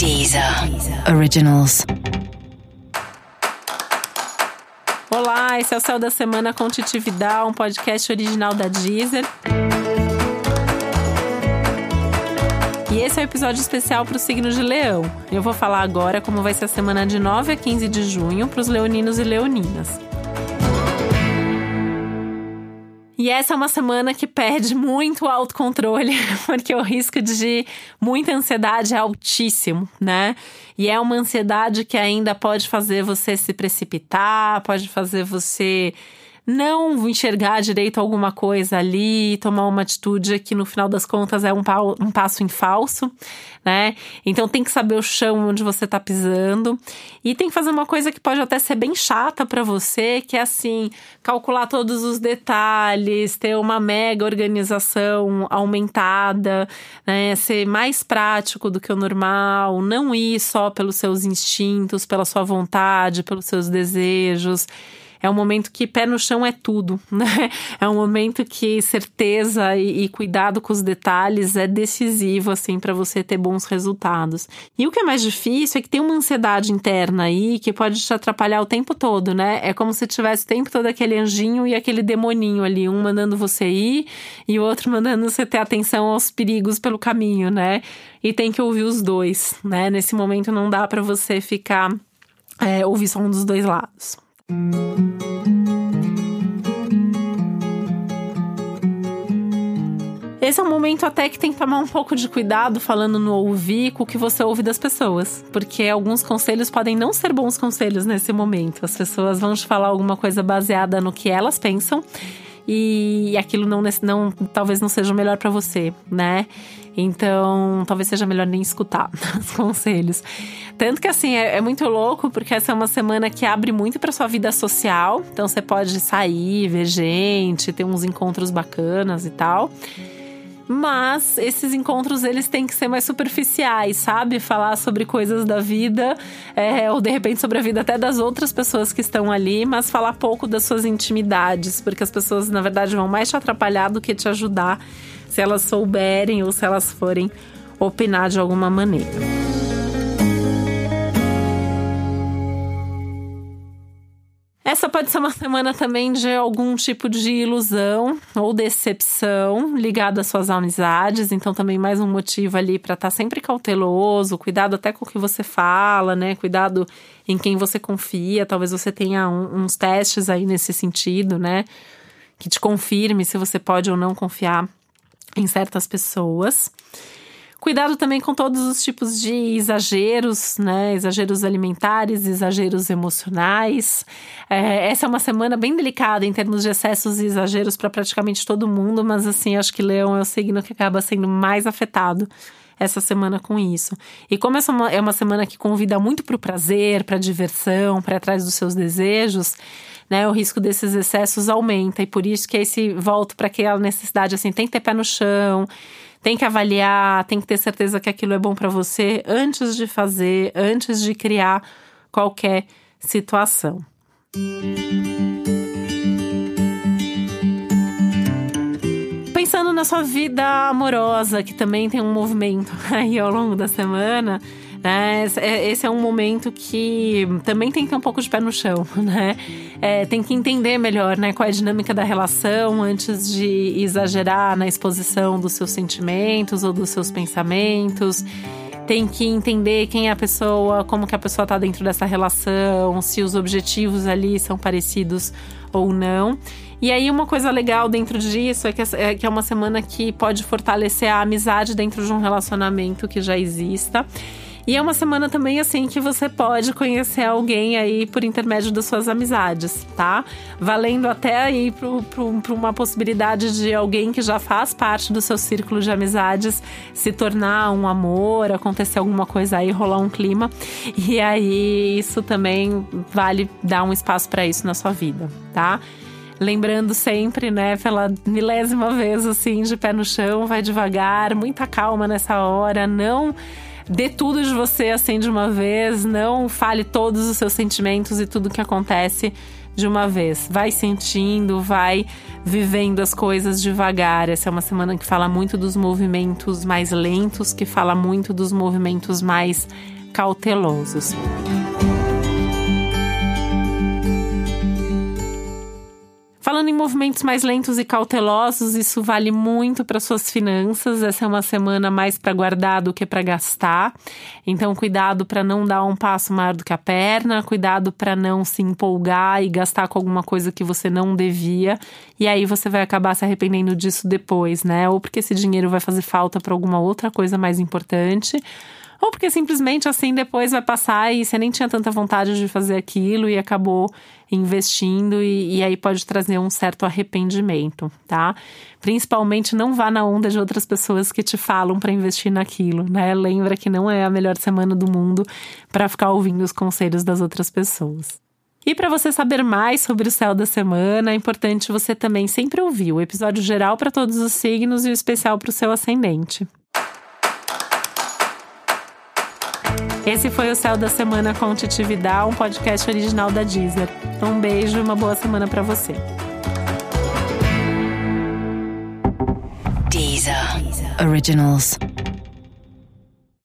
Deezer Originals. Olá, esse é o Céu da Semana com Titi Vidal, um podcast original da Deezer. E esse é o um episódio especial para o signo de Leão. Eu vou falar agora como vai ser a semana de 9 a 15 de junho para os leoninos e leoninas. E essa é uma semana que perde muito autocontrole, porque o risco de muita ansiedade é altíssimo, né? E é uma ansiedade que ainda pode fazer você se precipitar, pode fazer você não enxergar direito alguma coisa ali, tomar uma atitude que no final das contas é um, um passo em falso, né? Então tem que saber o chão onde você tá pisando e tem que fazer uma coisa que pode até ser bem chata para você, que é assim, calcular todos os detalhes, ter uma mega organização aumentada, né? Ser mais prático do que o normal, não ir só pelos seus instintos, pela sua vontade, pelos seus desejos é um momento que pé no chão é tudo, né? É um momento que certeza e, e cuidado com os detalhes é decisivo, assim, para você ter bons resultados. E o que é mais difícil é que tem uma ansiedade interna aí que pode te atrapalhar o tempo todo, né? É como se tivesse o tempo todo aquele anjinho e aquele demoninho ali, um mandando você ir e o outro mandando você ter atenção aos perigos pelo caminho, né? E tem que ouvir os dois, né? Nesse momento não dá para você ficar é, ouvir só um dos dois lados. Esse é um momento até que tem que tomar um pouco de cuidado falando no ouvir com o que você ouve das pessoas, porque alguns conselhos podem não ser bons conselhos nesse momento. As pessoas vão te falar alguma coisa baseada no que elas pensam e aquilo não, não talvez não seja o melhor para você, né? Então, talvez seja melhor nem escutar os conselhos. Tanto que, assim, é, é, muito louco, porque essa é uma semana que abre muito para sua vida social. Então, você pode sair, ver gente, ter uns encontros bacanas e tal. Mas esses encontros eles têm que ser mais superficiais, sabe? Falar sobre coisas da vida, é, ou de repente sobre a vida até das outras pessoas que estão ali, mas falar pouco das suas intimidades, porque as pessoas, na verdade, vão mais te atrapalhar do que te ajudar se elas souberem ou se elas forem opinar de alguma maneira. Essa pode ser uma semana também de algum tipo de ilusão ou decepção ligada às suas amizades, então também mais um motivo ali para estar tá sempre cauteloso, cuidado até com o que você fala, né? Cuidado em quem você confia. Talvez você tenha um, uns testes aí nesse sentido, né? Que te confirme se você pode ou não confiar em certas pessoas. Cuidado também com todos os tipos de exageros, né? Exageros alimentares, exageros emocionais. É, essa é uma semana bem delicada em termos de excessos e exageros para praticamente todo mundo, mas assim, acho que Leão é o signo que acaba sendo mais afetado essa semana com isso. E como essa é uma semana que convida muito para o prazer, para a diversão, para atrás dos seus desejos, né, o risco desses excessos aumenta. E por isso que esse volto para aquela necessidade assim, tem que ter pé no chão, tem que avaliar, tem que ter certeza que aquilo é bom para você antes de fazer, antes de criar qualquer situação. Pensando na sua vida amorosa, que também tem um movimento aí ao longo da semana, né? Esse é um momento que também tem que ter um pouco de pé no chão, né? É, tem que entender melhor né, qual é a dinâmica da relação antes de exagerar na exposição dos seus sentimentos ou dos seus pensamentos tem que entender quem é a pessoa, como que a pessoa está dentro dessa relação, se os objetivos ali são parecidos ou não. E aí, uma coisa legal dentro disso é que é, é uma semana que pode fortalecer a amizade dentro de um relacionamento que já exista. E é uma semana também assim que você pode conhecer alguém aí por intermédio das suas amizades, tá? Valendo até aí para uma possibilidade de alguém que já faz parte do seu círculo de amizades se tornar um amor, acontecer alguma coisa aí, rolar um clima. E aí isso também vale dar um espaço para isso na sua vida, tá? lembrando sempre, né, pela milésima vez assim, de pé no chão, vai devagar, muita calma nessa hora, não dê tudo de você assim de uma vez, não fale todos os seus sentimentos e tudo que acontece de uma vez. Vai sentindo, vai vivendo as coisas devagar. Essa é uma semana que fala muito dos movimentos mais lentos, que fala muito dos movimentos mais cautelosos. Falando em movimentos mais lentos e cautelosos, isso vale muito para suas finanças. Essa é uma semana mais para guardar do que para gastar. Então, cuidado para não dar um passo maior do que a perna, cuidado para não se empolgar e gastar com alguma coisa que você não devia. E aí você vai acabar se arrependendo disso depois, né? Ou porque esse dinheiro vai fazer falta para alguma outra coisa mais importante ou porque simplesmente assim depois vai passar e você nem tinha tanta vontade de fazer aquilo e acabou investindo e, e, aí pode trazer um certo arrependimento, tá? Principalmente não vá na onda de outras pessoas que te falam para investir naquilo, né? Lembra que não é a melhor semana do mundo para ficar ouvindo os conselhos das outras pessoas. E para você saber mais sobre o céu da semana, é importante você também sempre ouvir o episódio geral para todos os signos e o especial para o seu ascendente. Esse foi o Céu da Semana com Titi Vidal, um podcast original da Deezer. Um beijo e uma boa semana para você. Deezer. Originals.